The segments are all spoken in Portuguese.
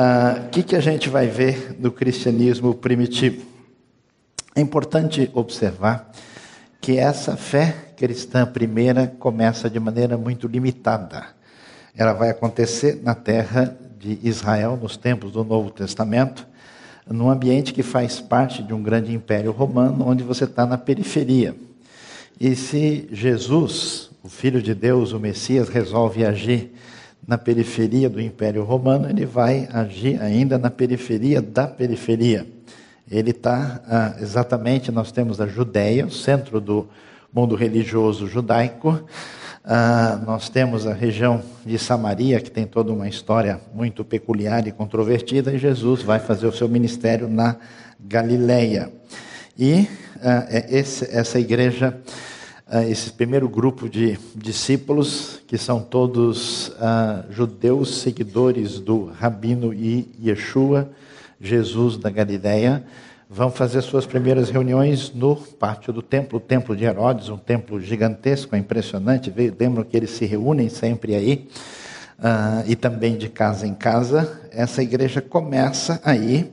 ah, o que, que a gente vai ver do cristianismo primitivo? É importante observar que essa fé cristã primeira começa de maneira muito limitada. Ela vai acontecer na terra de Israel, nos tempos do Novo Testamento, num ambiente que faz parte de um grande império romano, onde você está na periferia. E se Jesus, o Filho de Deus, o Messias, resolve agir na periferia do Império Romano, ele vai agir ainda na periferia da periferia. Ele está ah, exatamente, nós temos a Judéia, o centro do mundo religioso judaico. Ah, nós temos a região de Samaria, que tem toda uma história muito peculiar e controvertida, e Jesus vai fazer o seu ministério na Galileia. E ah, é esse, essa igreja, ah, esse primeiro grupo de discípulos, que são todos ah, judeus seguidores do Rabino e Yeshua, Jesus da Galileia, vão fazer suas primeiras reuniões no pátio do templo, o templo de Herodes, um templo gigantesco, impressionante. Lembram que eles se reúnem sempre aí, uh, e também de casa em casa. Essa igreja começa aí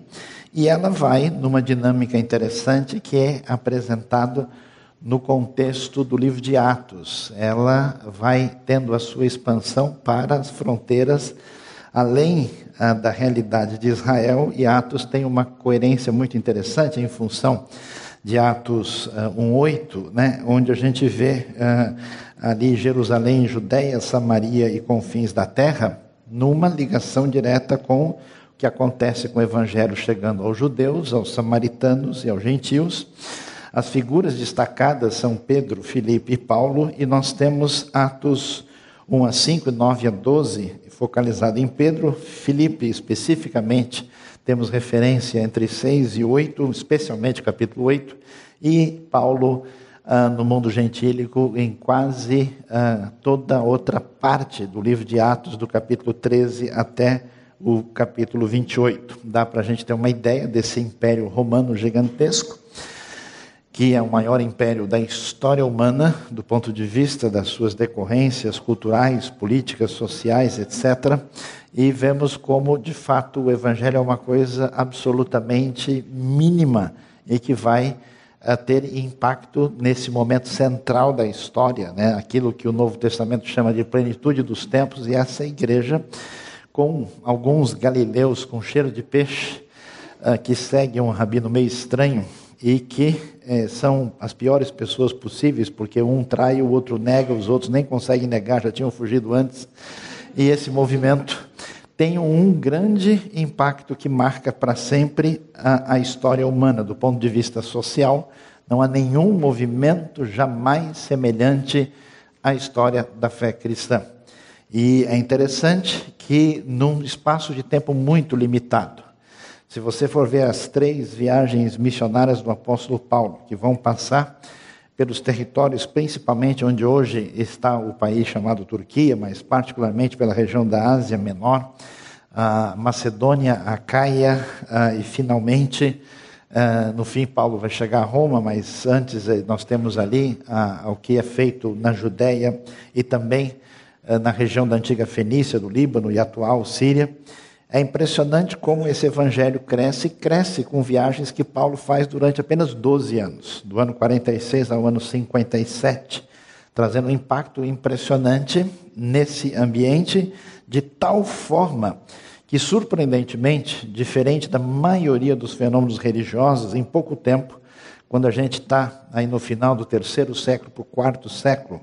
e ela vai numa dinâmica interessante que é apresentado no contexto do livro de Atos. Ela vai tendo a sua expansão para as fronteiras além ah, da realidade de Israel, e Atos tem uma coerência muito interessante em função de Atos ah, 1,8, né, onde a gente vê ah, ali Jerusalém, Judéia, Samaria e confins da terra, numa ligação direta com o que acontece com o evangelho chegando aos judeus, aos samaritanos e aos gentios. As figuras destacadas são Pedro, Filipe e Paulo, e nós temos Atos 1 a 5, 9 a 12, focalizado em Pedro, Filipe especificamente, temos referência entre 6 e 8, especialmente capítulo 8, e Paulo ah, no mundo gentílico em quase ah, toda outra parte do livro de Atos, do capítulo 13 até o capítulo 28. Dá para a gente ter uma ideia desse império romano gigantesco que é o maior império da história humana, do ponto de vista das suas decorrências culturais, políticas, sociais, etc. E vemos como, de fato, o Evangelho é uma coisa absolutamente mínima e que vai uh, ter impacto nesse momento central da história, né? aquilo que o Novo Testamento chama de plenitude dos tempos, e essa igreja, com alguns galileus com cheiro de peixe, uh, que seguem um rabino meio estranho, e que é, são as piores pessoas possíveis, porque um trai, o outro nega, os outros nem conseguem negar, já tinham fugido antes. E esse movimento tem um grande impacto que marca para sempre a, a história humana, do ponto de vista social. Não há nenhum movimento jamais semelhante à história da fé cristã. E é interessante que, num espaço de tempo muito limitado, se você for ver as três viagens missionárias do apóstolo Paulo, que vão passar pelos territórios, principalmente onde hoje está o país chamado Turquia, mas particularmente pela região da Ásia Menor, a Macedônia, a Caia e finalmente, no fim, Paulo vai chegar a Roma, mas antes eh, nós temos ali o que é feito na Judéia e também na região da antiga Fenícia, do Líbano e atual Síria. É impressionante como esse evangelho cresce e cresce com viagens que Paulo faz durante apenas 12 anos, do ano 46 ao ano 57, trazendo um impacto impressionante nesse ambiente, de tal forma que, surpreendentemente, diferente da maioria dos fenômenos religiosos, em pouco tempo, quando a gente está aí no final do terceiro século para o quarto século,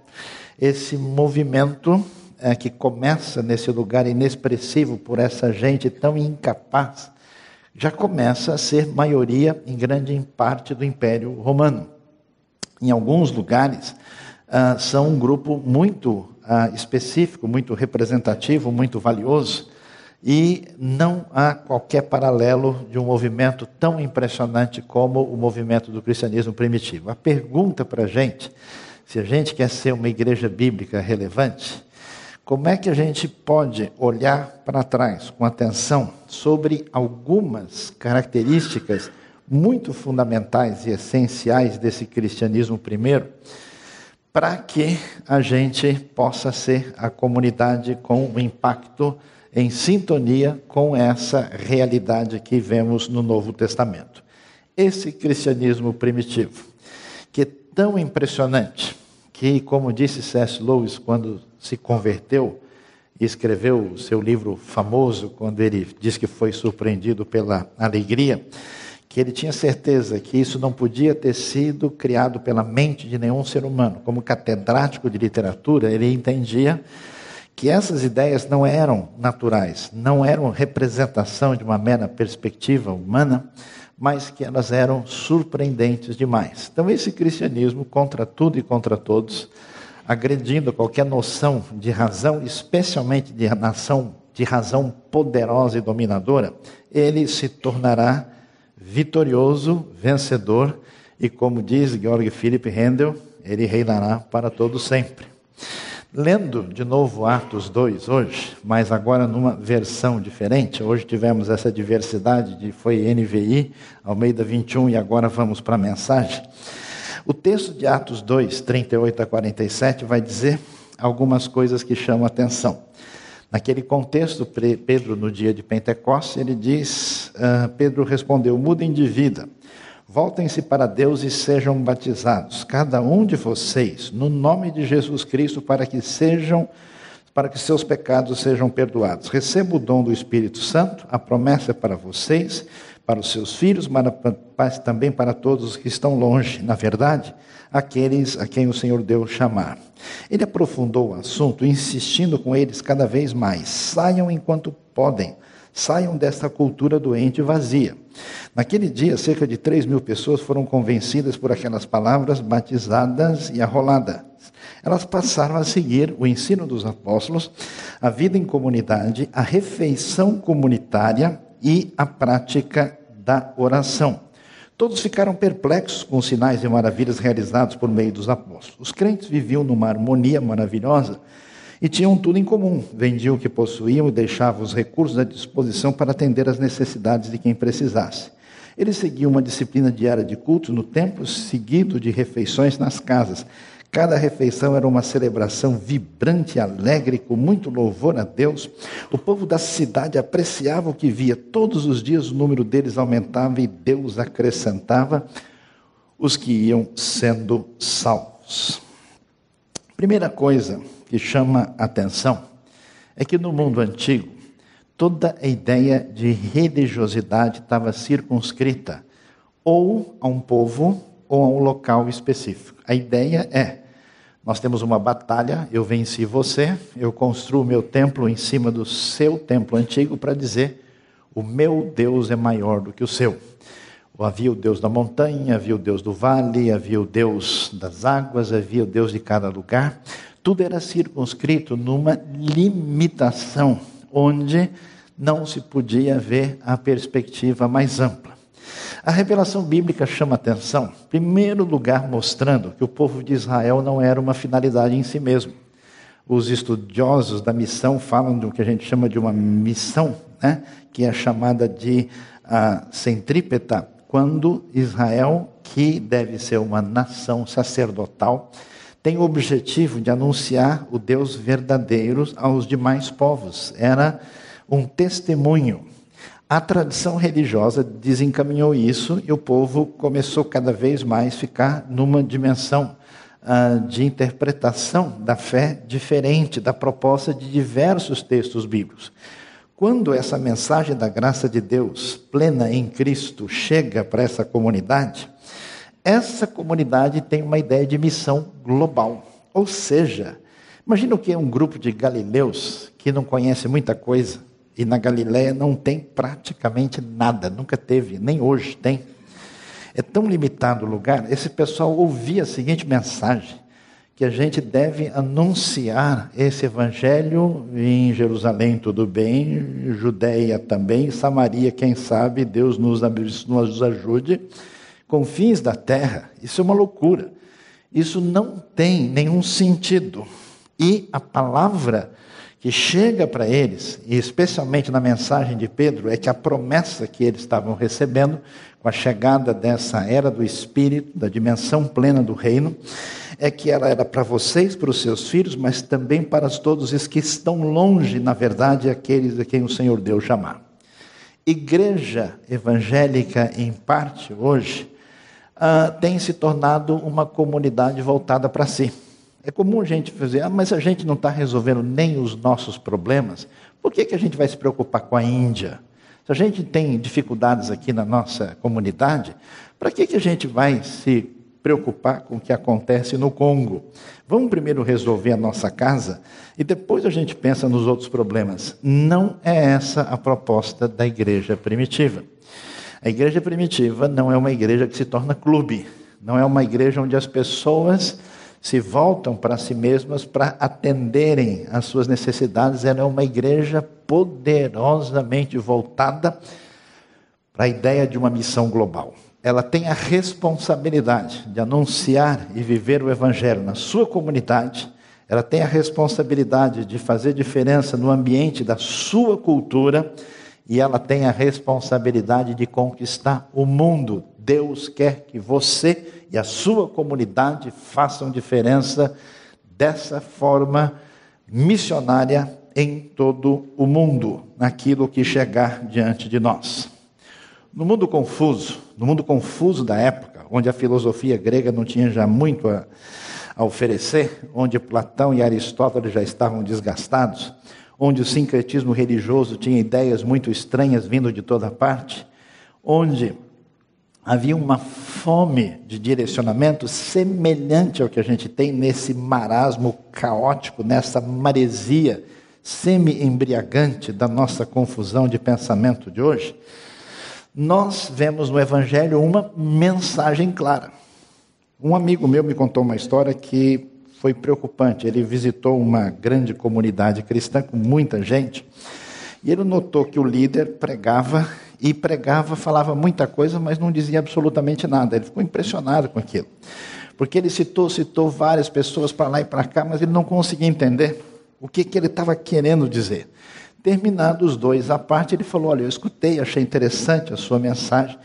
esse movimento é, que começa nesse lugar inexpressivo por essa gente tão incapaz, já começa a ser maioria, em grande parte, do Império Romano. Em alguns lugares, ah, são um grupo muito ah, específico, muito representativo, muito valioso, e não há qualquer paralelo de um movimento tão impressionante como o movimento do cristianismo primitivo. A pergunta para a gente, se a gente quer ser uma igreja bíblica relevante, como é que a gente pode olhar para trás com atenção sobre algumas características muito fundamentais e essenciais desse cristianismo primeiro, para que a gente possa ser a comunidade com o impacto em sintonia com essa realidade que vemos no Novo Testamento. Esse cristianismo primitivo, que é tão impressionante, que, como disse C.S. Lewis quando se converteu e escreveu o seu livro famoso, quando ele diz que foi surpreendido pela alegria, que ele tinha certeza que isso não podia ter sido criado pela mente de nenhum ser humano. Como catedrático de literatura, ele entendia que essas ideias não eram naturais, não eram representação de uma mera perspectiva humana, mas que elas eram surpreendentes demais. Então, esse cristianismo, contra tudo e contra todos, agredindo qualquer noção de razão, especialmente de, nação, de razão poderosa e dominadora, ele se tornará vitorioso, vencedor, e como diz Georg Philipp Handel, ele reinará para todo sempre. Lendo de novo Atos 2 hoje, mas agora numa versão diferente. Hoje tivemos essa diversidade de foi NVI, Almeida 21 e agora vamos para a mensagem. O texto de Atos 2, 38 a 47 vai dizer algumas coisas que chamam a atenção. Naquele contexto, Pedro, no dia de Pentecostes, ele diz: uh, Pedro respondeu: mudem de vida, voltem-se para Deus e sejam batizados, cada um de vocês, no nome de Jesus Cristo, para que sejam para que seus pecados sejam perdoados. Receba o dom do Espírito Santo, a promessa é para vocês, para os seus filhos, mas também para todos os que estão longe. Na verdade, aqueles a quem o Senhor Deus chamar. Ele aprofundou o assunto, insistindo com eles cada vez mais: saiam enquanto podem, saiam desta cultura doente e vazia. Naquele dia, cerca de 3 mil pessoas foram convencidas por aquelas palavras, batizadas e arroladas. Elas passaram a seguir o ensino dos apóstolos, a vida em comunidade, a refeição comunitária e a prática da oração. Todos ficaram perplexos com os sinais e maravilhas realizados por meio dos apóstolos. Os crentes viviam numa harmonia maravilhosa e tinham tudo em comum. Vendiam o que possuíam e deixavam os recursos à disposição para atender às necessidades de quem precisasse. Eles seguiam uma disciplina diária de cultos no templo, seguido de refeições nas casas. Cada refeição era uma celebração vibrante alegre, com muito louvor a Deus. O povo da cidade apreciava o que via. Todos os dias o número deles aumentava e Deus acrescentava os que iam sendo salvos. Primeira coisa que chama atenção é que no mundo antigo, toda a ideia de religiosidade estava circunscrita ou a um povo ou a um local específico. A ideia é nós temos uma batalha, eu venci você, eu construo meu templo em cima do seu templo antigo para dizer: o meu Deus é maior do que o seu. Havia o Deus da montanha, havia o Deus do vale, havia o Deus das águas, havia o Deus de cada lugar. Tudo era circunscrito numa limitação, onde não se podia ver a perspectiva mais ampla. A revelação bíblica chama atenção, em primeiro lugar, mostrando que o povo de Israel não era uma finalidade em si mesmo. Os estudiosos da missão falam do que a gente chama de uma missão, né? que é chamada de uh, centrípeta, quando Israel, que deve ser uma nação sacerdotal, tem o objetivo de anunciar o Deus verdadeiro aos demais povos. Era um testemunho a tradição religiosa desencaminhou isso e o povo começou cada vez mais a ficar numa dimensão uh, de interpretação da fé diferente da proposta de diversos textos bíblicos. Quando essa mensagem da graça de Deus plena em Cristo chega para essa comunidade, essa comunidade tem uma ideia de missão global. Ou seja, imagina o que é um grupo de galileus que não conhece muita coisa e na Galiléia não tem praticamente nada, nunca teve, nem hoje tem. É tão limitado o lugar, esse pessoal ouvia a seguinte mensagem: que a gente deve anunciar esse evangelho em Jerusalém, tudo bem, Judéia também, Samaria, quem sabe, Deus nos, nos ajude, com fins da terra. Isso é uma loucura. Isso não tem nenhum sentido. E a palavra que chega para eles, e especialmente na mensagem de Pedro, é que a promessa que eles estavam recebendo com a chegada dessa era do Espírito, da dimensão plena do reino, é que ela era para vocês, para os seus filhos, mas também para todos os que estão longe, na verdade, aqueles a quem o Senhor Deus chamar. Igreja evangélica, em parte, hoje, uh, tem se tornado uma comunidade voltada para si. É comum a gente fazer, ah, mas a gente não está resolvendo nem os nossos problemas, por que, que a gente vai se preocupar com a Índia? Se a gente tem dificuldades aqui na nossa comunidade, para que, que a gente vai se preocupar com o que acontece no Congo? Vamos primeiro resolver a nossa casa e depois a gente pensa nos outros problemas. Não é essa a proposta da igreja primitiva. A igreja primitiva não é uma igreja que se torna clube, não é uma igreja onde as pessoas se voltam para si mesmas para atenderem às suas necessidades. Ela é uma igreja poderosamente voltada para a ideia de uma missão global. Ela tem a responsabilidade de anunciar e viver o Evangelho na sua comunidade, ela tem a responsabilidade de fazer diferença no ambiente da sua cultura e ela tem a responsabilidade de conquistar o mundo. Deus quer que você e a sua comunidade façam diferença dessa forma missionária em todo o mundo, naquilo que chegar diante de nós. No mundo confuso, no mundo confuso da época, onde a filosofia grega não tinha já muito a, a oferecer, onde Platão e Aristóteles já estavam desgastados, onde o sincretismo religioso tinha ideias muito estranhas vindo de toda parte, onde havia uma fome de direcionamento semelhante ao que a gente tem nesse marasmo caótico, nessa maresia semi-embriagante da nossa confusão de pensamento de hoje, nós vemos no Evangelho uma mensagem clara. Um amigo meu me contou uma história que foi preocupante. Ele visitou uma grande comunidade cristã com muita gente e ele notou que o líder pregava e pregava, falava muita coisa, mas não dizia absolutamente nada. Ele ficou impressionado com aquilo. Porque ele citou, citou várias pessoas para lá e para cá, mas ele não conseguia entender o que, que ele estava querendo dizer. Terminados os dois à parte, ele falou: Olha, eu escutei, achei interessante a sua mensagem,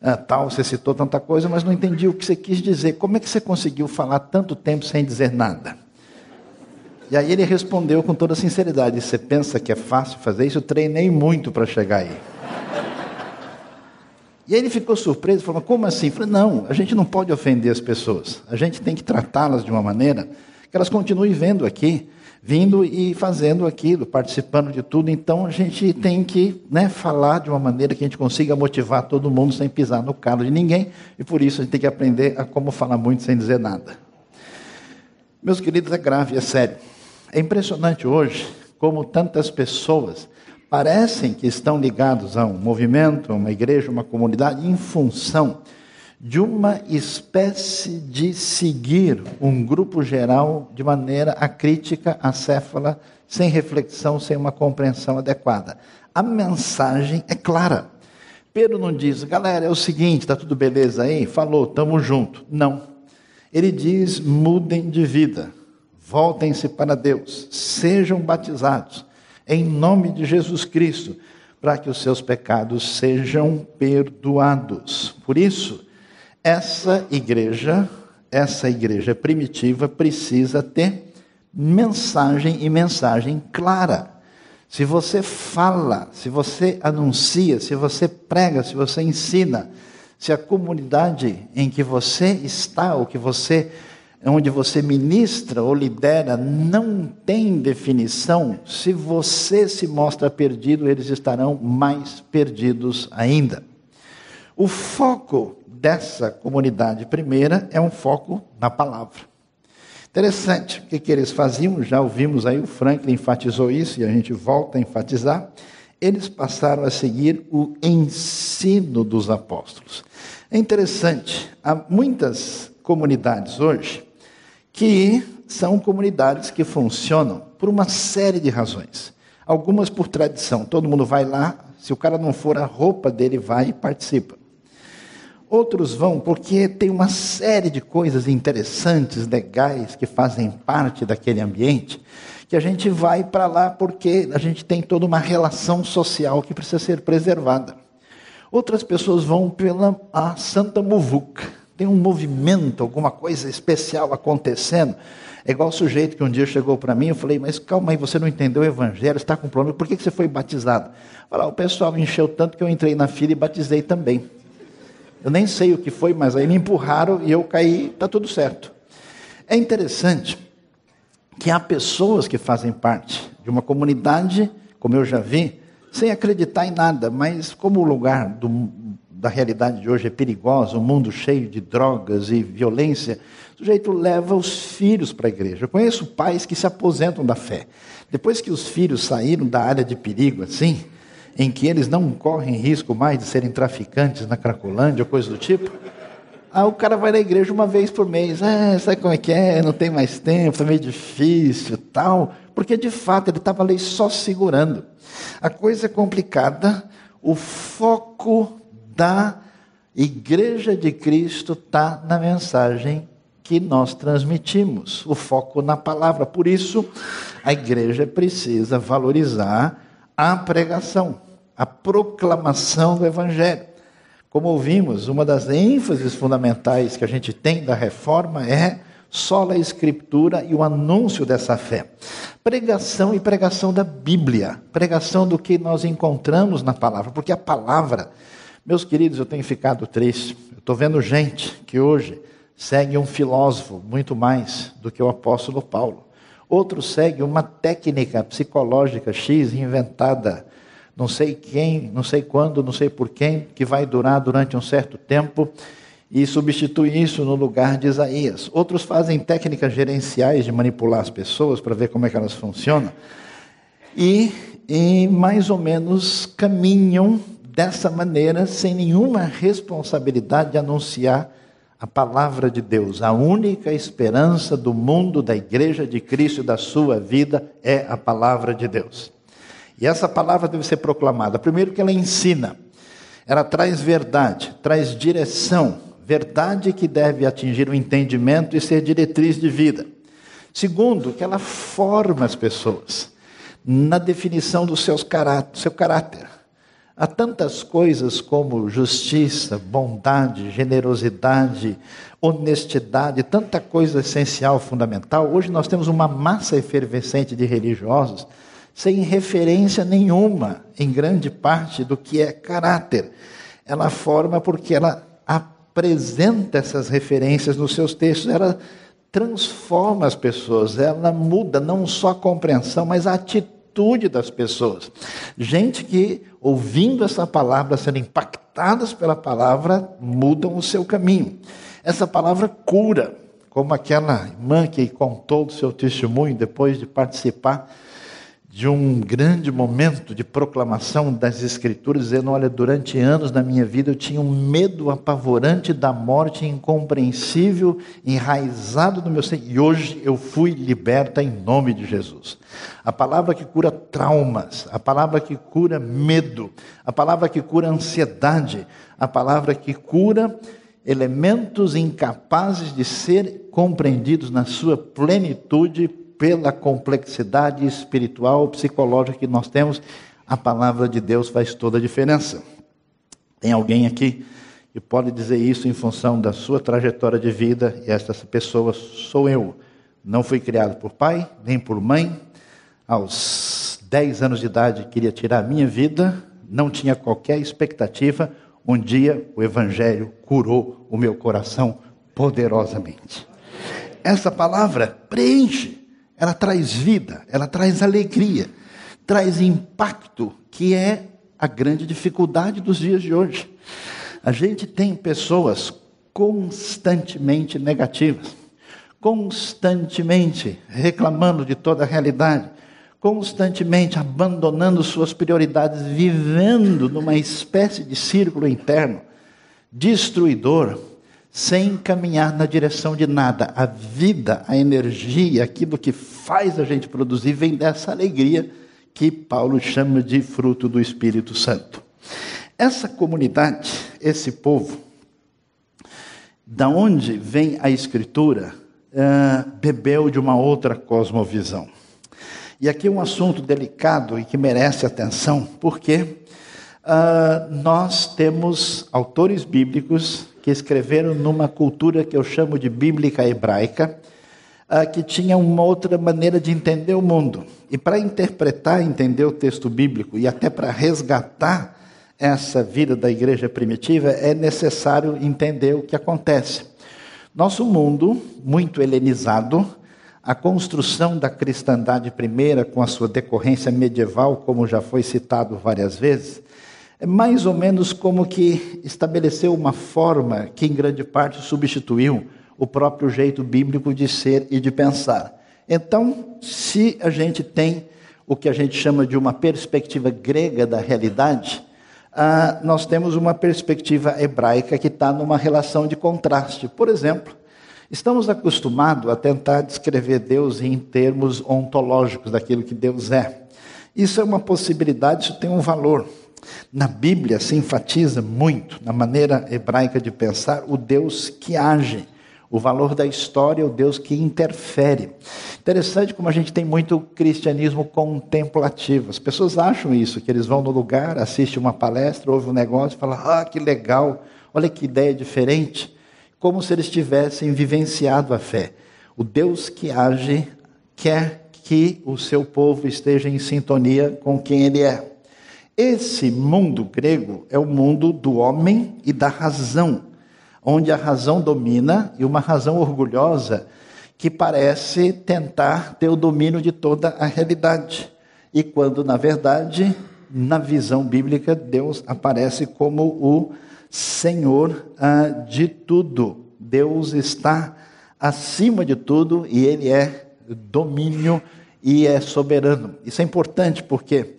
ah, tal, você citou tanta coisa, mas não entendi o que você quis dizer. Como é que você conseguiu falar tanto tempo sem dizer nada? E aí ele respondeu com toda sinceridade: Você pensa que é fácil fazer isso? Eu treinei muito para chegar aí. E aí ele ficou surpreso, falou: como assim? Eu falei: não, a gente não pode ofender as pessoas. A gente tem que tratá-las de uma maneira que elas continuem vendo aqui, vindo e fazendo aquilo, participando de tudo. Então a gente tem que né, falar de uma maneira que a gente consiga motivar todo mundo sem pisar no calo de ninguém. E por isso a gente tem que aprender a como falar muito sem dizer nada. Meus queridos, é grave, é sério. É impressionante hoje como tantas pessoas parecem que estão ligados a um movimento, a uma igreja, uma comunidade, em função de uma espécie de seguir um grupo geral de maneira acrítica, acéfala, sem reflexão, sem uma compreensão adequada. A mensagem é clara. Pedro não diz, galera, é o seguinte, está tudo beleza aí? Falou, estamos junto. Não. Ele diz, mudem de vida, voltem-se para Deus, sejam batizados em nome de Jesus Cristo, para que os seus pecados sejam perdoados. Por isso, essa igreja, essa igreja primitiva precisa ter mensagem e mensagem clara. Se você fala, se você anuncia, se você prega, se você ensina, se a comunidade em que você está, ou que você onde você ministra ou lidera, não tem definição, se você se mostra perdido, eles estarão mais perdidos ainda. O foco dessa comunidade primeira é um foco na palavra. Interessante, o que, que eles faziam? Já ouvimos aí, o Franklin enfatizou isso e a gente volta a enfatizar. Eles passaram a seguir o ensino dos apóstolos. É interessante, há muitas comunidades hoje que são comunidades que funcionam por uma série de razões. Algumas por tradição, todo mundo vai lá, se o cara não for, a roupa dele vai e participa. Outros vão porque tem uma série de coisas interessantes, legais, que fazem parte daquele ambiente, que a gente vai para lá porque a gente tem toda uma relação social que precisa ser preservada. Outras pessoas vão pela a Santa Muvuca. Tem um movimento, alguma coisa especial acontecendo. É igual o sujeito que um dia chegou para mim, eu falei, mas calma aí, você não entendeu o evangelho, está com problema, por que você foi batizado? Falar, o pessoal me encheu tanto que eu entrei na fila e batizei também. Eu nem sei o que foi, mas aí me empurraram e eu caí, está tudo certo. É interessante que há pessoas que fazem parte de uma comunidade, como eu já vi, sem acreditar em nada, mas como o lugar do, da realidade de hoje é perigoso, um mundo cheio de drogas e violência, o sujeito leva os filhos para a igreja. Eu conheço pais que se aposentam da fé. Depois que os filhos saíram da área de perigo, assim, em que eles não correm risco mais de serem traficantes na Cracolândia ou coisa do tipo, Aí o cara vai na igreja uma vez por mês. Ah, sabe como é que é? Não tem mais tempo, é meio difícil tal. Porque de fato ele estava ali só segurando. A coisa é complicada. O foco da igreja de Cristo está na mensagem que nós transmitimos. O foco na palavra. Por isso, a igreja precisa valorizar a pregação, a proclamação do evangelho. Como ouvimos, uma das ênfases fundamentais que a gente tem da reforma é só a escritura e o anúncio dessa fé. Pregação e pregação da Bíblia, pregação do que nós encontramos na palavra, porque a palavra, meus queridos, eu tenho ficado triste. Eu estou vendo gente que hoje segue um filósofo muito mais do que o apóstolo Paulo. Outro segue uma técnica psicológica X inventada não sei quem, não sei quando, não sei por quem, que vai durar durante um certo tempo e substitui isso no lugar de Isaías. Outros fazem técnicas gerenciais de manipular as pessoas para ver como é que elas funcionam e, e mais ou menos caminham dessa maneira sem nenhuma responsabilidade de anunciar a palavra de Deus. A única esperança do mundo, da igreja de Cristo e da sua vida é a palavra de Deus. E essa palavra deve ser proclamada. Primeiro, que ela ensina, ela traz verdade, traz direção, verdade que deve atingir o entendimento e ser diretriz de vida. Segundo, que ela forma as pessoas na definição do caráter, seu caráter. Há tantas coisas como justiça, bondade, generosidade, honestidade, tanta coisa essencial, fundamental. Hoje nós temos uma massa efervescente de religiosos sem referência nenhuma, em grande parte, do que é caráter. Ela forma porque ela apresenta essas referências nos seus textos, ela transforma as pessoas, ela muda não só a compreensão, mas a atitude das pessoas. Gente que, ouvindo essa palavra, sendo impactadas pela palavra, mudam o seu caminho. Essa palavra cura, como aquela irmã que contou do seu testemunho depois de participar de um grande momento de proclamação das Escrituras, dizendo: Olha, durante anos na minha vida eu tinha um medo apavorante da morte incompreensível, enraizado no meu ser, e hoje eu fui liberta em nome de Jesus. A palavra que cura traumas, a palavra que cura medo, a palavra que cura ansiedade, a palavra que cura elementos incapazes de ser compreendidos na sua plenitude pela complexidade espiritual, psicológica que nós temos, a palavra de Deus faz toda a diferença. Tem alguém aqui que pode dizer isso em função da sua trajetória de vida, e esta pessoa sou eu. Não fui criado por pai, nem por mãe. Aos 10 anos de idade queria tirar a minha vida, não tinha qualquer expectativa. Um dia o Evangelho curou o meu coração poderosamente. Essa palavra preenche ela traz vida, ela traz alegria, traz impacto, que é a grande dificuldade dos dias de hoje. A gente tem pessoas constantemente negativas, constantemente reclamando de toda a realidade, constantemente abandonando suas prioridades, vivendo numa espécie de círculo interno destruidor, sem caminhar na direção de nada. A vida, a energia, aquilo que faz a gente produzir, vem dessa alegria que Paulo chama de fruto do Espírito Santo. Essa comunidade, esse povo, da onde vem a Escritura, uh, bebeu de uma outra cosmovisão. E aqui um assunto delicado e que merece atenção, porque uh, nós temos autores bíblicos que escreveram numa cultura que eu chamo de bíblica hebraica, uh, que tinha uma outra maneira de entender o mundo. E para interpretar, entender o texto bíblico e até para resgatar essa vida da igreja primitiva, é necessário entender o que acontece. Nosso mundo, muito helenizado, a construção da cristandade primeira, com a sua decorrência medieval, como já foi citado várias vezes, é mais ou menos como que estabeleceu uma forma que, em grande parte, substituiu o próprio jeito bíblico de ser e de pensar. Então, se a gente tem o que a gente chama de uma perspectiva grega da realidade, ah, nós temos uma perspectiva hebraica que está numa relação de contraste. Por exemplo, estamos acostumados a tentar descrever Deus em termos ontológicos daquilo que Deus é. Isso é uma possibilidade, isso tem um valor. Na Bíblia se enfatiza muito, na maneira hebraica de pensar, o Deus que age o valor da história é o Deus que interfere. Interessante como a gente tem muito cristianismo contemplativo. As pessoas acham isso, que eles vão no lugar, assistem uma palestra, ouvem um negócio e falam: ah, que legal, olha que ideia diferente. Como se eles tivessem vivenciado a fé. O Deus que age quer que o seu povo esteja em sintonia com quem ele é. Esse mundo grego é o mundo do homem e da razão onde a razão domina e uma razão orgulhosa que parece tentar ter o domínio de toda a realidade. E quando, na verdade, na visão bíblica, Deus aparece como o Senhor ah, de tudo. Deus está acima de tudo e Ele é domínio e é soberano. Isso é importante porque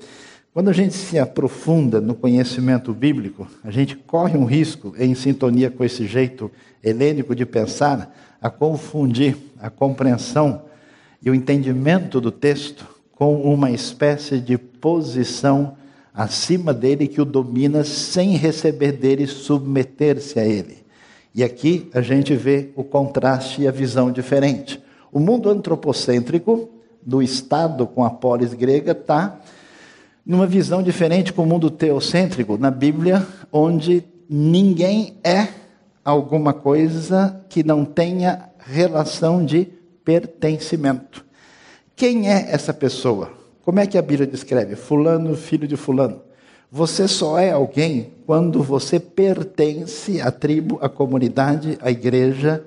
quando a gente se aprofunda no conhecimento bíblico, a gente corre um risco, em sintonia com esse jeito helênico de pensar, a confundir a compreensão e o entendimento do texto com uma espécie de posição acima dele que o domina sem receber dele submeter-se a ele. E aqui a gente vê o contraste e a visão diferente. O mundo antropocêntrico do Estado com a polis grega está numa visão diferente com o mundo teocêntrico na Bíblia, onde ninguém é alguma coisa que não tenha relação de pertencimento. Quem é essa pessoa? Como é que a Bíblia descreve? Fulano, filho de Fulano. Você só é alguém quando você pertence à tribo, à comunidade, à igreja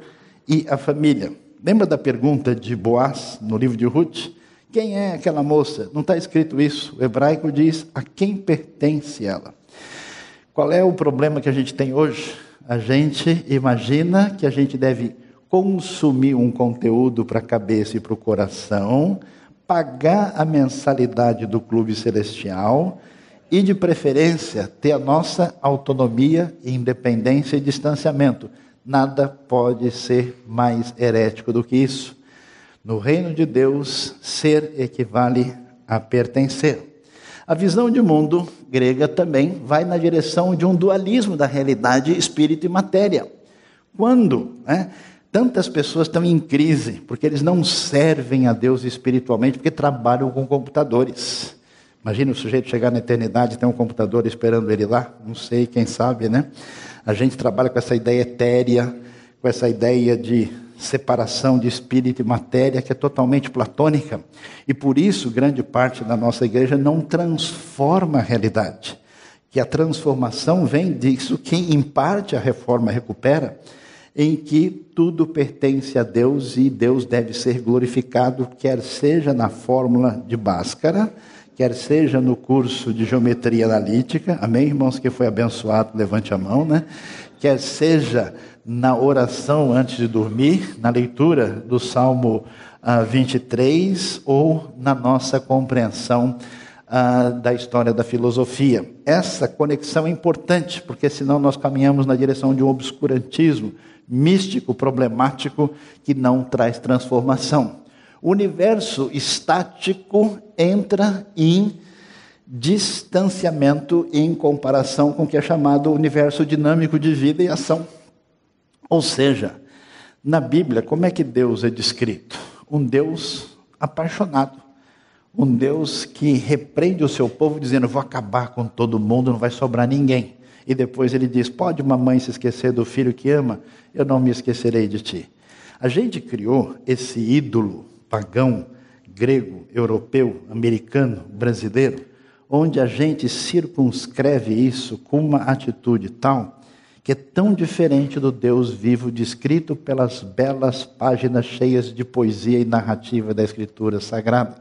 e à família. Lembra da pergunta de Boaz no livro de Ruth? Quem é aquela moça? Não está escrito isso. O hebraico diz a quem pertence ela. Qual é o problema que a gente tem hoje? A gente imagina que a gente deve consumir um conteúdo para a cabeça e para o coração, pagar a mensalidade do clube celestial e, de preferência, ter a nossa autonomia, independência e distanciamento. Nada pode ser mais herético do que isso. No reino de Deus, ser equivale a pertencer. A visão de mundo grega também vai na direção de um dualismo da realidade espírito e matéria. Quando né, tantas pessoas estão em crise, porque eles não servem a Deus espiritualmente, porque trabalham com computadores. Imagina o sujeito chegar na eternidade e ter um computador esperando ele lá? Não sei, quem sabe, né? A gente trabalha com essa ideia etérea, com essa ideia de separação de espírito e matéria que é totalmente platônica. E por isso, grande parte da nossa igreja não transforma a realidade. Que a transformação vem disso que, em parte, a reforma recupera, em que tudo pertence a Deus e Deus deve ser glorificado, quer seja na fórmula de Bhaskara, quer seja no curso de geometria analítica, amém, irmãos, que foi abençoado, levante a mão, né? Quer seja na oração antes de dormir, na leitura do Salmo ah, 23 ou na nossa compreensão ah, da história da filosofia. Essa conexão é importante, porque senão nós caminhamos na direção de um obscurantismo místico, problemático, que não traz transformação. O universo estático entra em distanciamento em comparação com o que é chamado universo dinâmico de vida e ação. Ou seja, na Bíblia, como é que Deus é descrito? Um Deus apaixonado, Um Deus que repreende o seu povo dizendo: Vou acabar com todo mundo, não vai sobrar ninguém. E depois ele diz: Pode uma mãe se esquecer do filho que ama? Eu não me esquecerei de ti. A gente criou esse ídolo pagão, grego, europeu, americano, brasileiro, onde a gente circunscreve isso com uma atitude tal que é tão diferente do Deus vivo descrito pelas belas páginas cheias de poesia e narrativa da Escritura Sagrada.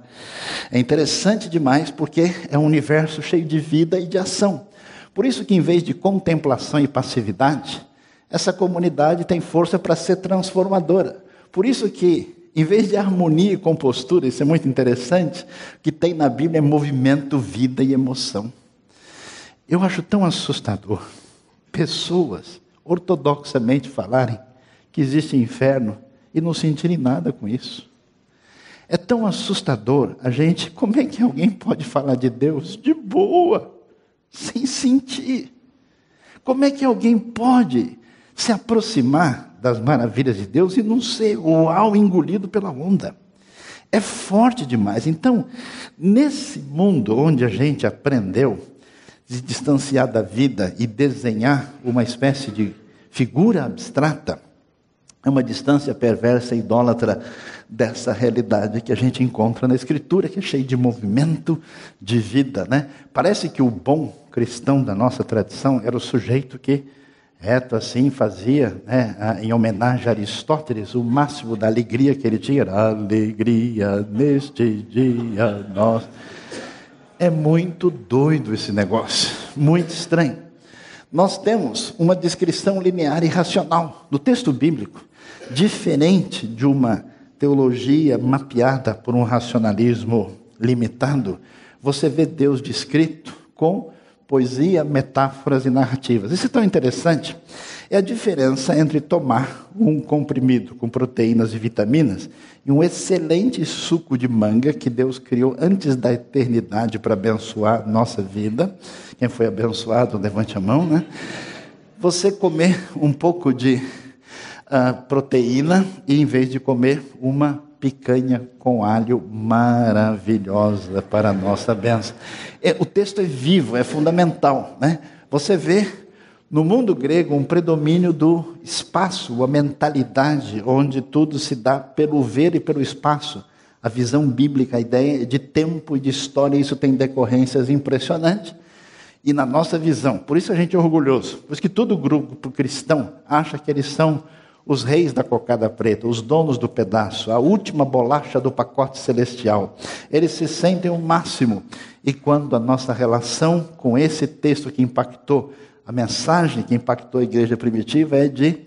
É interessante demais porque é um universo cheio de vida e de ação. Por isso que em vez de contemplação e passividade, essa comunidade tem força para ser transformadora. Por isso que em vez de harmonia e compostura, isso é muito interessante, o que tem na Bíblia é movimento, vida e emoção. Eu acho tão assustador pessoas ortodoxamente falarem que existe inferno e não sentirem nada com isso. É tão assustador a gente, como é que alguém pode falar de Deus de boa, sem sentir? Como é que alguém pode se aproximar das maravilhas de Deus e não ser uau engolido pela onda? É forte demais. Então, nesse mundo onde a gente aprendeu se distanciar da vida e desenhar uma espécie de figura abstrata, é uma distância perversa e idólatra dessa realidade que a gente encontra na Escritura, que é cheia de movimento, de vida. Né? Parece que o bom cristão da nossa tradição era o sujeito que, reto assim, fazia, né, em homenagem a Aristóteles, o máximo da alegria que ele tinha alegria neste dia nosso. É muito doido esse negócio, muito estranho. Nós temos uma descrição linear e racional do texto bíblico, diferente de uma teologia mapeada por um racionalismo limitado. Você vê Deus descrito com poesia, metáforas e narrativas. Isso é tão interessante. É a diferença entre tomar um comprimido com proteínas e vitaminas e um excelente suco de manga que Deus criou antes da eternidade para abençoar nossa vida. Quem foi abençoado, levante a mão, né? Você comer um pouco de uh, proteína e em vez de comer uma picanha com alho maravilhosa para a nossa bênção. É, o texto é vivo, é fundamental. Né? Você vê no mundo grego um predomínio do espaço, a mentalidade, onde tudo se dá pelo ver e pelo espaço. A visão bíblica, a ideia de tempo e de história, isso tem decorrências impressionantes. E na nossa visão, por isso a gente é orgulhoso, por isso que todo grupo cristão acha que eles são os reis da cocada preta, os donos do pedaço, a última bolacha do pacote celestial. Eles se sentem o máximo. E quando a nossa relação com esse texto que impactou, a mensagem que impactou a igreja primitiva é de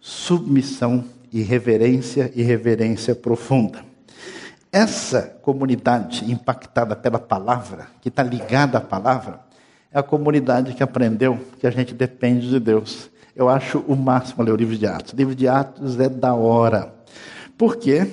submissão e reverência e reverência profunda. Essa comunidade impactada pela palavra, que está ligada à palavra, é a comunidade que aprendeu que a gente depende de Deus eu acho o máximo ler o livro de Atos. O livro de Atos é da hora. Por quê?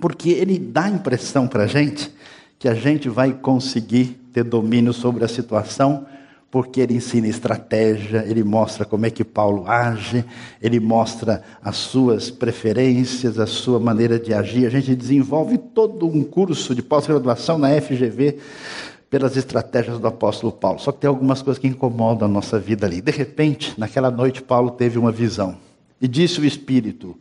Porque ele dá a impressão para a gente que a gente vai conseguir ter domínio sobre a situação, porque ele ensina estratégia, ele mostra como é que Paulo age, ele mostra as suas preferências, a sua maneira de agir. A gente desenvolve todo um curso de pós-graduação na FGV pelas estratégias do apóstolo Paulo. Só que tem algumas coisas que incomodam a nossa vida ali. De repente, naquela noite, Paulo teve uma visão e disse o Espírito: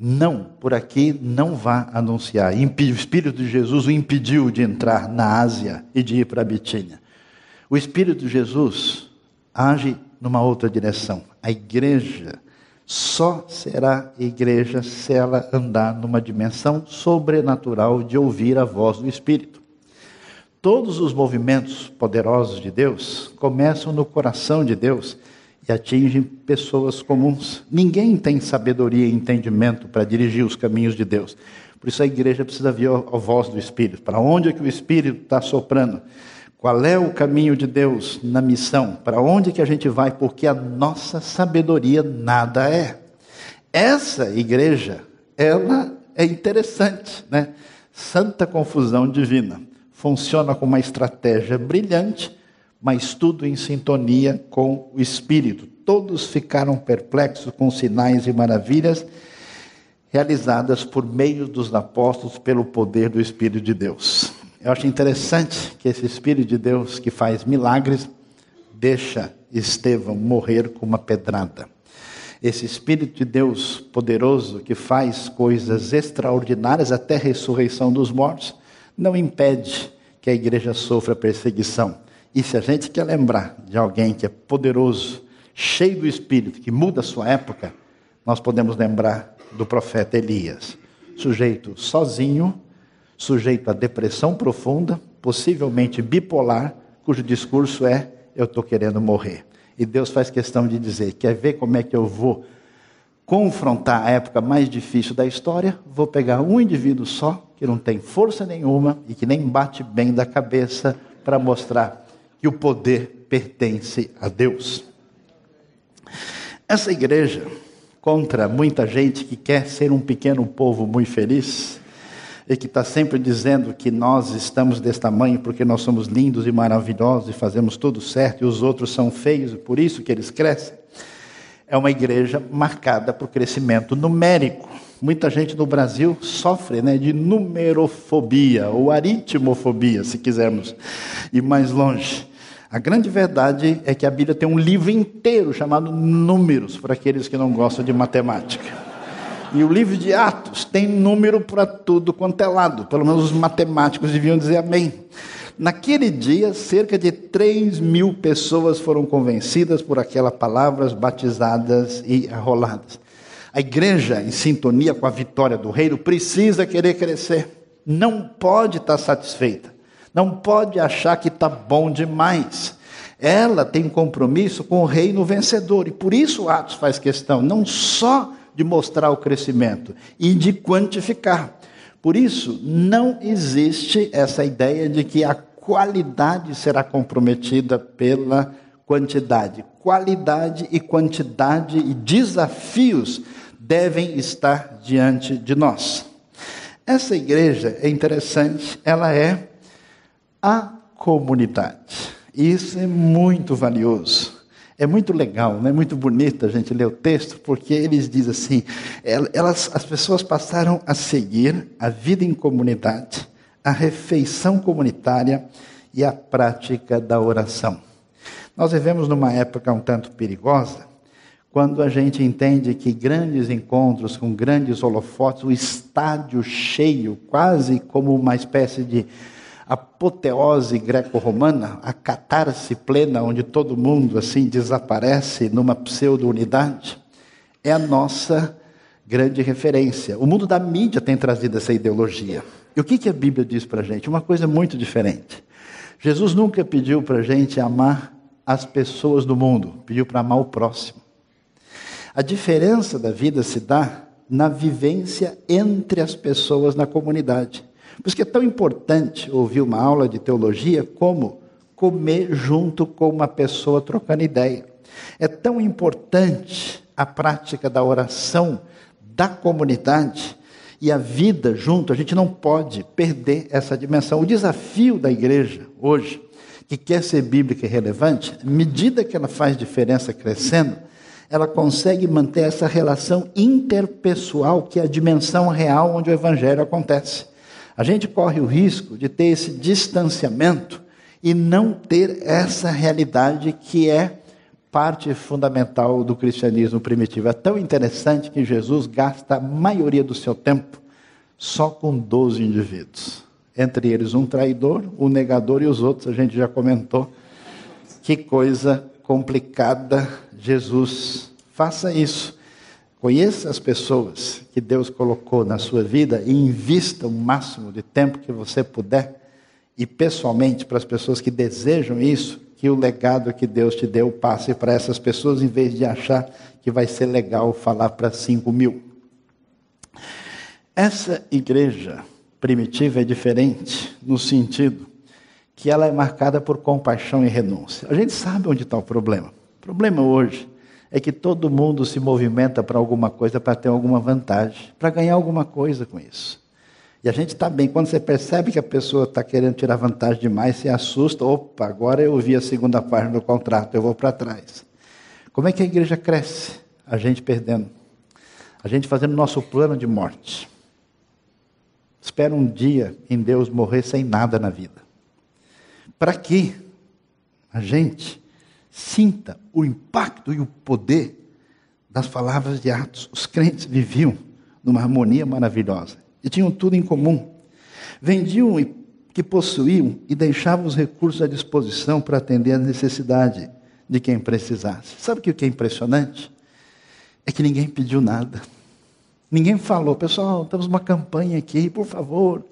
Não, por aqui não vá anunciar. O Espírito de Jesus o impediu de entrar na Ásia e de ir para a Bitínia. O Espírito de Jesus age numa outra direção. A igreja só será igreja se ela andar numa dimensão sobrenatural de ouvir a voz do Espírito. Todos os movimentos poderosos de Deus começam no coração de Deus e atingem pessoas comuns. Ninguém tem sabedoria e entendimento para dirigir os caminhos de Deus. Por isso a igreja precisa ver a, voz do Espírito. Para onde é que o Espírito está soprando? Qual é o caminho de Deus na missão? Para onde que a gente vai? Porque a nossa sabedoria nada é. Essa igreja, ela é interessante, né? Santa confusão divina funciona com uma estratégia brilhante, mas tudo em sintonia com o Espírito. Todos ficaram perplexos com sinais e maravilhas. realizadas por meio dos apóstolos pelo poder do Espírito de Deus. Eu acho interessante que esse Espírito de Deus que faz milagres deixa Estevão morrer com uma pedrada. Esse Espírito de Deus poderoso que faz coisas extraordinárias até a ressurreição dos mortos, não impede que a igreja sofra perseguição. E se a gente quer lembrar de alguém que é poderoso, cheio do Espírito, que muda a sua época, nós podemos lembrar do profeta Elias. Sujeito sozinho, sujeito a depressão profunda, possivelmente bipolar, cujo discurso é: Eu estou querendo morrer. E Deus faz questão de dizer: Quer ver como é que eu vou confrontar a época mais difícil da história? Vou pegar um indivíduo só que não tem força nenhuma e que nem bate bem da cabeça para mostrar que o poder pertence a Deus. Essa igreja, contra muita gente que quer ser um pequeno povo muito feliz, e que está sempre dizendo que nós estamos desse tamanho porque nós somos lindos e maravilhosos e fazemos tudo certo e os outros são feios e por isso que eles crescem, é uma igreja marcada por crescimento numérico. Muita gente no Brasil sofre né, de numerofobia ou aritmofobia, se quisermos ir mais longe. A grande verdade é que a Bíblia tem um livro inteiro chamado Números, para aqueles que não gostam de matemática. E o livro de Atos tem número para tudo quanto é lado, pelo menos os matemáticos deviam dizer amém. Naquele dia, cerca de 3 mil pessoas foram convencidas por aquelas palavras, batizadas e arroladas. A igreja, em sintonia com a vitória do reino, precisa querer crescer. Não pode estar satisfeita. Não pode achar que está bom demais. Ela tem compromisso com o reino vencedor. E por isso Atos faz questão não só de mostrar o crescimento e de quantificar. Por isso, não existe essa ideia de que a qualidade será comprometida pela quantidade. Qualidade e quantidade e desafios devem estar diante de nós. Essa igreja é interessante, ela é a comunidade. Isso é muito valioso. É muito legal, é né? muito bonito a gente ler o texto, porque eles dizem assim: elas, as pessoas passaram a seguir a vida em comunidade, a refeição comunitária e a prática da oração. Nós vivemos numa época um tanto perigosa, quando a gente entende que grandes encontros com grandes holofotes, o estádio cheio, quase como uma espécie de apoteose greco-romana, a catarse plena, onde todo mundo assim desaparece numa pseudo-unidade, é a nossa grande referência. O mundo da mídia tem trazido essa ideologia. E o que, que a Bíblia diz para a gente? Uma coisa muito diferente. Jesus nunca pediu para a gente amar as pessoas do mundo, pediu para amar o próximo. A diferença da vida se dá na vivência entre as pessoas na comunidade. Por isso que é tão importante ouvir uma aula de teologia como comer junto com uma pessoa trocando ideia. É tão importante a prática da oração da comunidade e a vida junto, a gente não pode perder essa dimensão. O desafio da igreja hoje, que quer ser bíblica e relevante, à medida que ela faz diferença crescendo, ela consegue manter essa relação interpessoal, que é a dimensão real onde o evangelho acontece. A gente corre o risco de ter esse distanciamento e não ter essa realidade que é parte fundamental do cristianismo primitivo. É tão interessante que Jesus gasta a maioria do seu tempo só com 12 indivíduos. Entre eles um traidor, um negador e os outros, a gente já comentou. Que coisa complicada, Jesus, faça isso. Conheça as pessoas que Deus colocou na sua vida e invista o máximo de tempo que você puder. E pessoalmente, para as pessoas que desejam isso, que o legado que Deus te deu passe para essas pessoas, em vez de achar que vai ser legal falar para 5 mil. Essa igreja primitiva é diferente no sentido que ela é marcada por compaixão e renúncia. A gente sabe onde está o problema. O problema hoje é que todo mundo se movimenta para alguma coisa, para ter alguma vantagem, para ganhar alguma coisa com isso. E a gente está bem. Quando você percebe que a pessoa está querendo tirar vantagem demais, você assusta. Opa, agora eu vi a segunda página do contrato, eu vou para trás. Como é que a igreja cresce? A gente perdendo. A gente fazendo nosso plano de morte. Espera um dia em Deus morrer sem nada na vida. Para que a gente sinta o impacto e o poder das palavras de Atos. Os crentes viviam numa harmonia maravilhosa e tinham tudo em comum. Vendiam o que possuíam e deixavam os recursos à disposição para atender a necessidade de quem precisasse. Sabe o que é impressionante? É que ninguém pediu nada. Ninguém falou, pessoal, temos uma campanha aqui, por favor,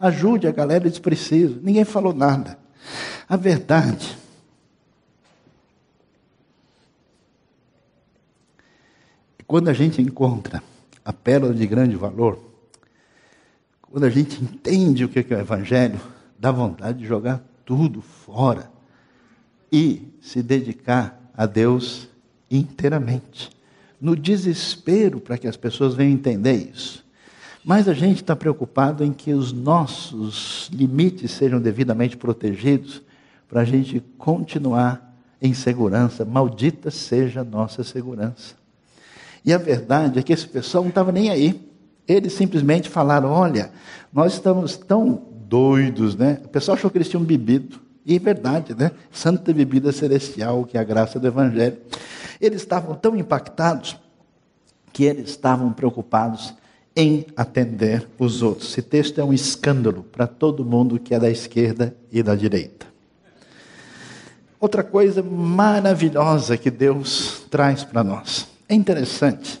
ajude a galera, eles precisam. Ninguém falou nada. A verdade quando a gente encontra a pérola de grande valor, quando a gente entende o que é o Evangelho, dá vontade de jogar tudo fora e se dedicar a Deus inteiramente. No desespero para que as pessoas venham entender isso. Mas a gente está preocupado em que os nossos limites sejam devidamente protegidos para a gente continuar em segurança. Maldita seja a nossa segurança. E a verdade é que esse pessoal não estava nem aí. Eles simplesmente falaram: olha, nós estamos tão doidos, né? O pessoal achou que eles tinham bebido. E é verdade, né? Santa bebida celestial, que é a graça do Evangelho. Eles estavam tão impactados que eles estavam preocupados em atender os outros. Esse texto é um escândalo para todo mundo que é da esquerda e da direita. Outra coisa maravilhosa que Deus traz para nós. É interessante.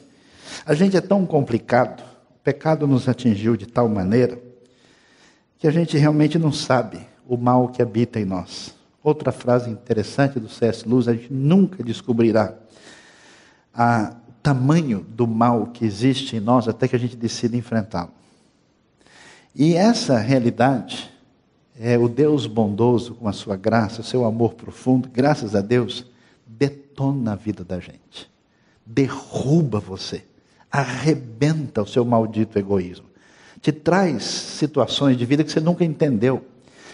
A gente é tão complicado, o pecado nos atingiu de tal maneira que a gente realmente não sabe o mal que habita em nós. Outra frase interessante do C.S. Lewis, a gente nunca descobrirá o tamanho do mal que existe em nós até que a gente decida enfrentá-lo. E essa realidade é o Deus bondoso com a sua graça, o seu amor profundo, graças a Deus, detona a vida da gente. Derruba você, arrebenta o seu maldito egoísmo. Te traz situações de vida que você nunca entendeu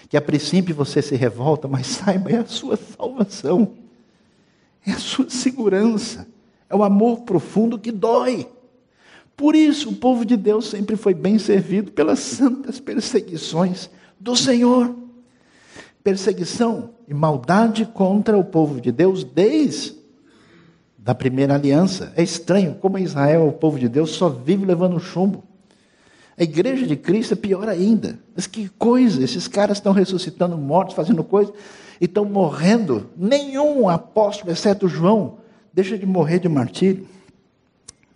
que a princípio você se revolta, mas saiba, é a sua salvação, é a sua segurança, é o amor profundo que dói. Por isso, o povo de Deus sempre foi bem servido pelas santas perseguições do Senhor. Perseguição e maldade contra o povo de Deus desde da primeira aliança. É estranho como Israel, o povo de Deus, só vive levando chumbo. A igreja de Cristo é pior ainda. Mas que coisa, esses caras estão ressuscitando mortos, fazendo coisa, e estão morrendo. Nenhum apóstolo, exceto João, deixa de morrer de martírio.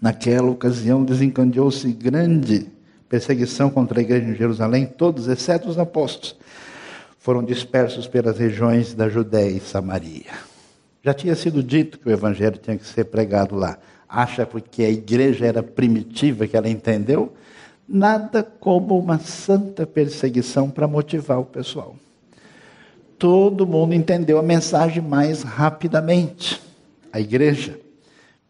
Naquela ocasião desencadeou-se grande perseguição contra a igreja em Jerusalém, todos, exceto os apóstolos, foram dispersos pelas regiões da Judéia e Samaria. Já tinha sido dito que o evangelho tinha que ser pregado lá. Acha porque a igreja era primitiva que ela entendeu? Nada como uma santa perseguição para motivar o pessoal. Todo mundo entendeu a mensagem mais rapidamente. A igreja,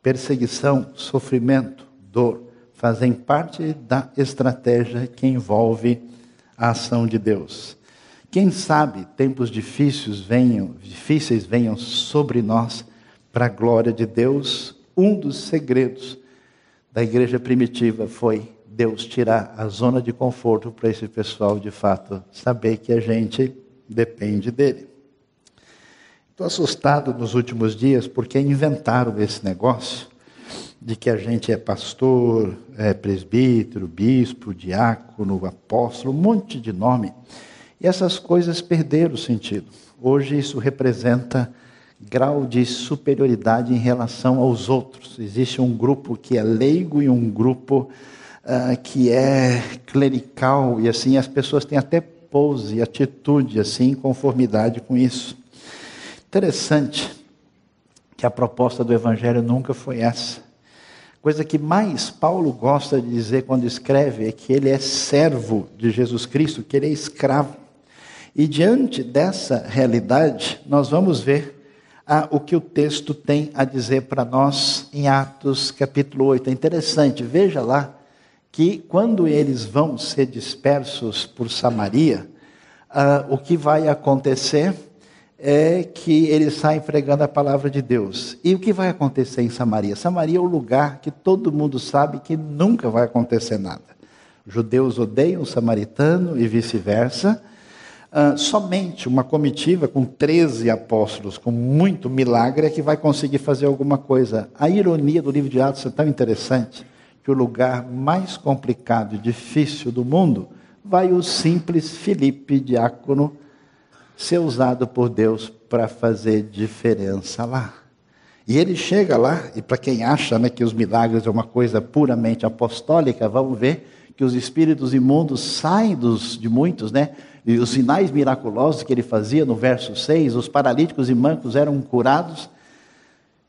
perseguição, sofrimento, dor, fazem parte da estratégia que envolve a ação de Deus. Quem sabe tempos difíceis venham, difíceis venham sobre nós para a glória de Deus. Um dos segredos da igreja primitiva foi Deus tirar a zona de conforto para esse pessoal de fato saber que a gente depende dele. Estou assustado nos últimos dias porque inventaram esse negócio de que a gente é pastor, é presbítero, bispo, diácono, apóstolo, um monte de nome. E essas coisas perderam o sentido. Hoje isso representa grau de superioridade em relação aos outros. Existe um grupo que é leigo e um grupo uh, que é clerical e assim as pessoas têm até pose, atitude assim, conformidade com isso. Interessante que a proposta do evangelho nunca foi essa. Coisa que mais Paulo gosta de dizer quando escreve é que ele é servo de Jesus Cristo, que ele é escravo. E diante dessa realidade, nós vamos ver ah, o que o texto tem a dizer para nós em Atos capítulo 8. É interessante, veja lá que quando eles vão ser dispersos por Samaria, uh, o que vai acontecer é que ele sai pregando a palavra de Deus. E o que vai acontecer em Samaria? Samaria é o lugar que todo mundo sabe que nunca vai acontecer nada. Judeus odeiam o samaritano e vice-versa. Uh, somente uma comitiva com 13 apóstolos, com muito milagre, é que vai conseguir fazer alguma coisa. A ironia do livro de Atos é tão interessante que o lugar mais complicado e difícil do mundo vai o simples Filipe, diácono, ser usado por Deus para fazer diferença lá. E ele chega lá, e para quem acha né, que os milagres é uma coisa puramente apostólica, vamos ver que os espíritos imundos saem dos, de muitos, né? E os sinais miraculosos que ele fazia no verso 6, os paralíticos e mancos eram curados.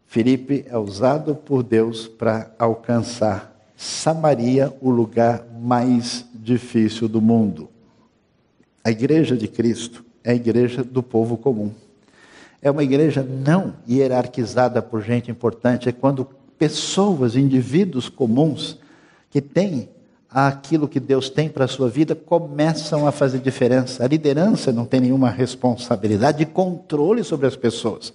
Felipe é usado por Deus para alcançar Samaria, o lugar mais difícil do mundo. A igreja de Cristo é a igreja do povo comum. É uma igreja não hierarquizada por gente importante, é quando pessoas, indivíduos comuns, que têm aquilo que Deus tem para a sua vida, começam a fazer diferença. A liderança não tem nenhuma responsabilidade de controle sobre as pessoas,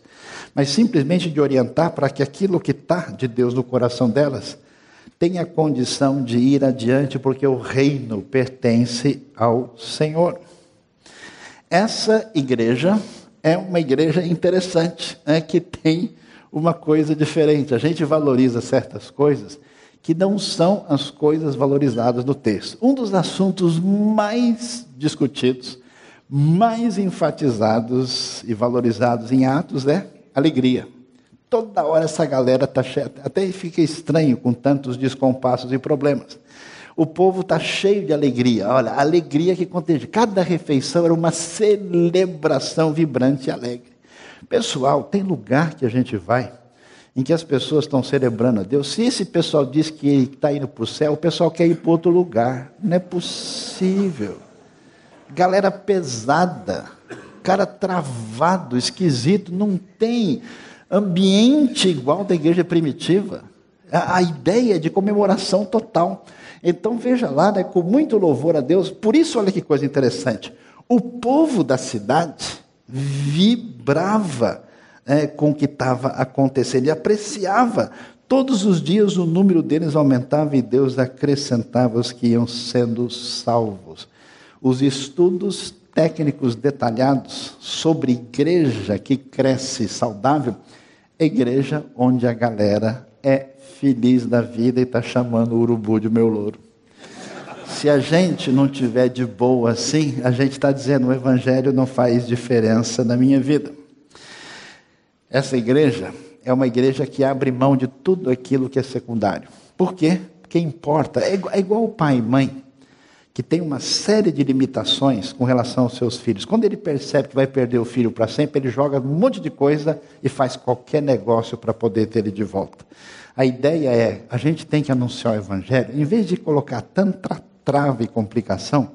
mas simplesmente de orientar para que aquilo que está de Deus no coração delas tenha condição de ir adiante, porque o reino pertence ao Senhor. Essa igreja é uma igreja interessante, né, que tem uma coisa diferente. A gente valoriza certas coisas que não são as coisas valorizadas no texto. Um dos assuntos mais discutidos, mais enfatizados e valorizados em Atos é alegria. Toda hora essa galera está cheia, até fica estranho com tantos descompassos e problemas. O povo está cheio de alegria. Olha, a alegria que contagia. Cada refeição era uma celebração vibrante e alegre. Pessoal, tem lugar que a gente vai em que as pessoas estão celebrando a Deus. Se esse pessoal diz que está indo para o céu, o pessoal quer ir para outro lugar. Não é possível. Galera pesada, cara travado, esquisito, não tem ambiente igual da igreja primitiva. A, a ideia de comemoração total. Então veja lá, né, com muito louvor a Deus. Por isso, olha que coisa interessante. O povo da cidade vibrava é, com o que estava acontecendo, e apreciava. Todos os dias o número deles aumentava e Deus acrescentava os que iam sendo salvos. Os estudos técnicos detalhados sobre igreja que cresce saudável é igreja onde a galera é feliz da vida e está chamando o urubu de meu louro. Se a gente não tiver de boa assim, a gente está dizendo o evangelho não faz diferença na minha vida. Essa igreja é uma igreja que abre mão de tudo aquilo que é secundário. Por quê? Porque importa. É igual, é igual o pai e mãe, que tem uma série de limitações com relação aos seus filhos. Quando ele percebe que vai perder o filho para sempre, ele joga um monte de coisa e faz qualquer negócio para poder ter ele de volta. A ideia é, a gente tem que anunciar o evangelho, em vez de colocar tanta trava e complicação,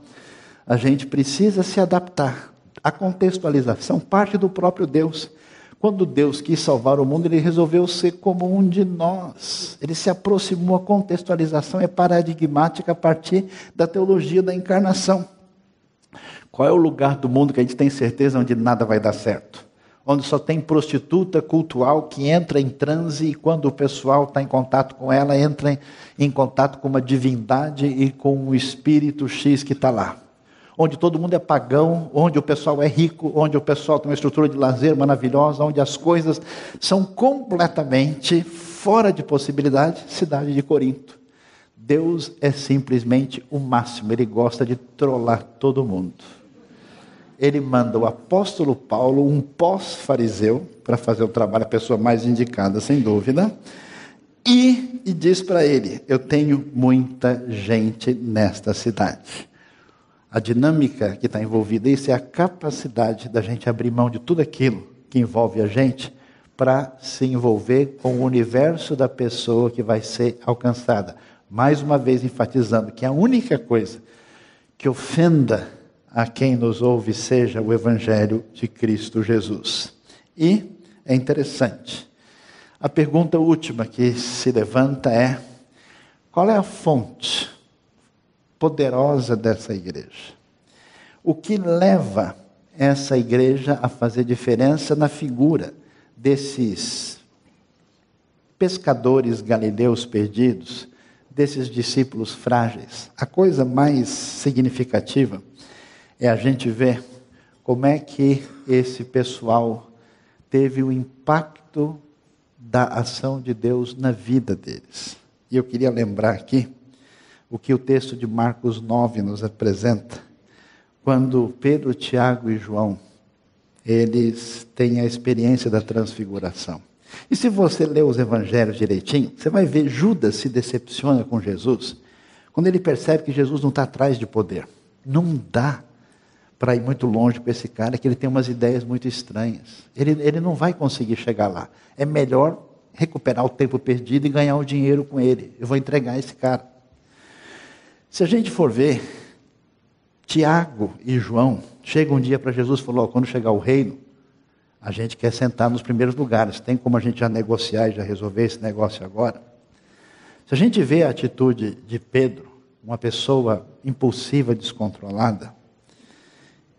a gente precisa se adaptar. A contextualização parte do próprio Deus. Quando Deus quis salvar o mundo, ele resolveu ser como um de nós. Ele se aproximou, a contextualização é paradigmática a partir da teologia da encarnação. Qual é o lugar do mundo que a gente tem certeza onde nada vai dar certo? onde só tem prostituta cultural que entra em transe e quando o pessoal está em contato com ela, entra em, contato com uma divindade e com um espírito X que está lá. Onde todo mundo é pagão, onde o pessoal é rico, onde o pessoal tem uma estrutura de lazer maravilhosa, onde as coisas são completamente fora de possibilidade, cidade de Corinto. Deus é simplesmente o máximo, ele gosta de trollar todo mundo ele manda o apóstolo Paulo, um pós-fariseu, para fazer o trabalho, a pessoa mais indicada, sem dúvida, e, e diz para ele: Eu tenho muita gente nesta cidade. A dinâmica que está envolvida isso é a capacidade da gente abrir mão de tudo aquilo que envolve a gente para se envolver com o universo da pessoa que vai ser alcançada. Mais uma vez enfatizando que a única coisa que ofenda a quem nos ouve seja o Evangelho de Cristo Jesus. E é interessante. A pergunta última que se levanta é: qual é a fonte poderosa dessa igreja? O que leva essa igreja a fazer diferença na figura desses pescadores galileus perdidos, desses discípulos frágeis. A coisa mais significativa é a gente ver como é que esse pessoal teve o impacto da ação de Deus na vida deles. E eu queria lembrar aqui o que o texto de Marcos 9 nos apresenta, quando Pedro, Tiago e João, eles têm a experiência da transfiguração. E se você ler os evangelhos direitinho, você vai ver Judas se decepciona com Jesus, quando ele percebe que Jesus não está atrás de poder. Não dá para ir muito longe com esse cara, que ele tem umas ideias muito estranhas. Ele, ele não vai conseguir chegar lá. É melhor recuperar o tempo perdido e ganhar o dinheiro com ele. Eu vou entregar esse cara. Se a gente for ver, Tiago e João chegam um dia para Jesus e falou: oh, quando chegar o reino, a gente quer sentar nos primeiros lugares. Tem como a gente já negociar e já resolver esse negócio agora? Se a gente vê a atitude de Pedro, uma pessoa impulsiva, descontrolada,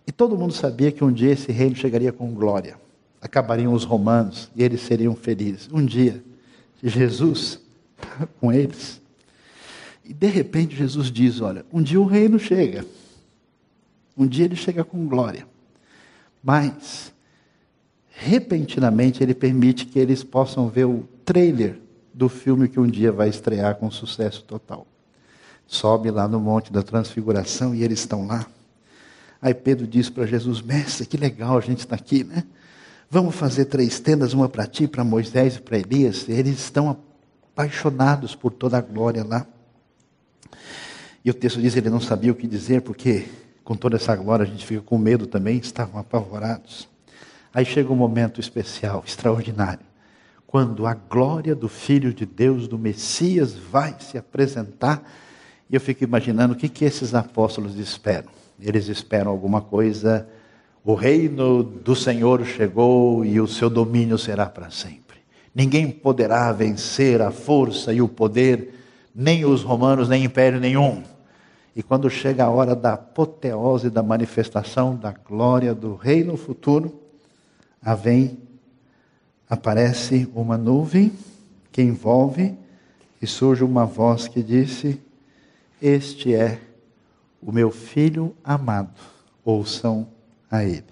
e todo mundo sabia que um dia esse reino chegaria com glória. Acabariam os romanos e eles seriam felizes. Um dia, Jesus com eles. E de repente Jesus diz: Olha, um dia o reino chega. Um dia ele chega com glória. Mas, repentinamente, ele permite que eles possam ver o trailer do filme que um dia vai estrear com sucesso total. Sobe lá no Monte da Transfiguração e eles estão lá. Aí Pedro diz para Jesus: Mestre, que legal a gente está aqui, né? Vamos fazer três tendas, uma para ti, para Moisés e para Elias. Eles estão apaixonados por toda a glória lá. E o texto diz: ele não sabia o que dizer, porque com toda essa glória a gente fica com medo também, estavam apavorados. Aí chega um momento especial, extraordinário, quando a glória do Filho de Deus, do Messias, vai se apresentar. E eu fico imaginando o que, que esses apóstolos esperam. Eles esperam alguma coisa. O reino do Senhor chegou e o seu domínio será para sempre. Ninguém poderá vencer a força e o poder, nem os romanos, nem império nenhum. E quando chega a hora da apoteose, da manifestação da glória do reino futuro, a vem, aparece uma nuvem que envolve e surge uma voz que disse: Este é o meu filho amado, ouçam a ele.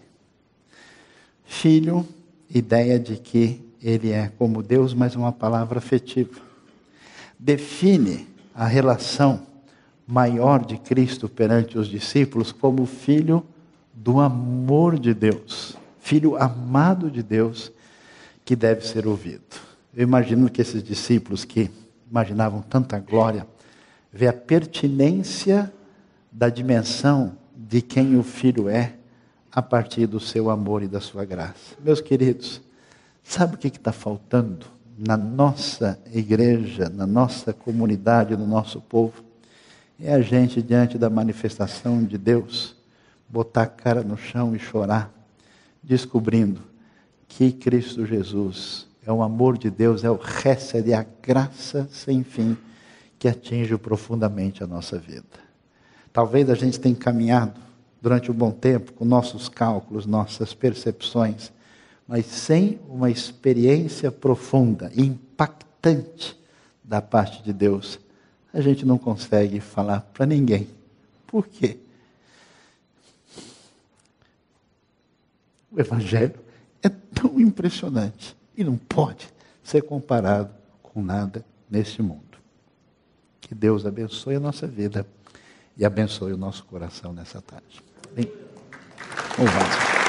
Filho, ideia de que ele é como Deus, mas uma palavra afetiva. Define a relação maior de Cristo perante os discípulos como filho do amor de Deus, filho amado de Deus que deve ser ouvido. Eu imagino que esses discípulos que imaginavam tanta glória, vê a pertinência da dimensão de quem o Filho é a partir do seu amor e da sua graça. Meus queridos, sabe o que está faltando na nossa igreja, na nossa comunidade, no nosso povo? É a gente, diante da manifestação de Deus, botar a cara no chão e chorar, descobrindo que Cristo Jesus é o amor de Deus, é o récede, é a graça sem fim que atinge profundamente a nossa vida. Talvez a gente tenha caminhado durante um bom tempo com nossos cálculos, nossas percepções, mas sem uma experiência profunda impactante da parte de Deus, a gente não consegue falar para ninguém. Por quê? O Evangelho é tão impressionante e não pode ser comparado com nada neste mundo. Que Deus abençoe a nossa vida e abençoe o nosso coração nessa tarde. Bem, vamos.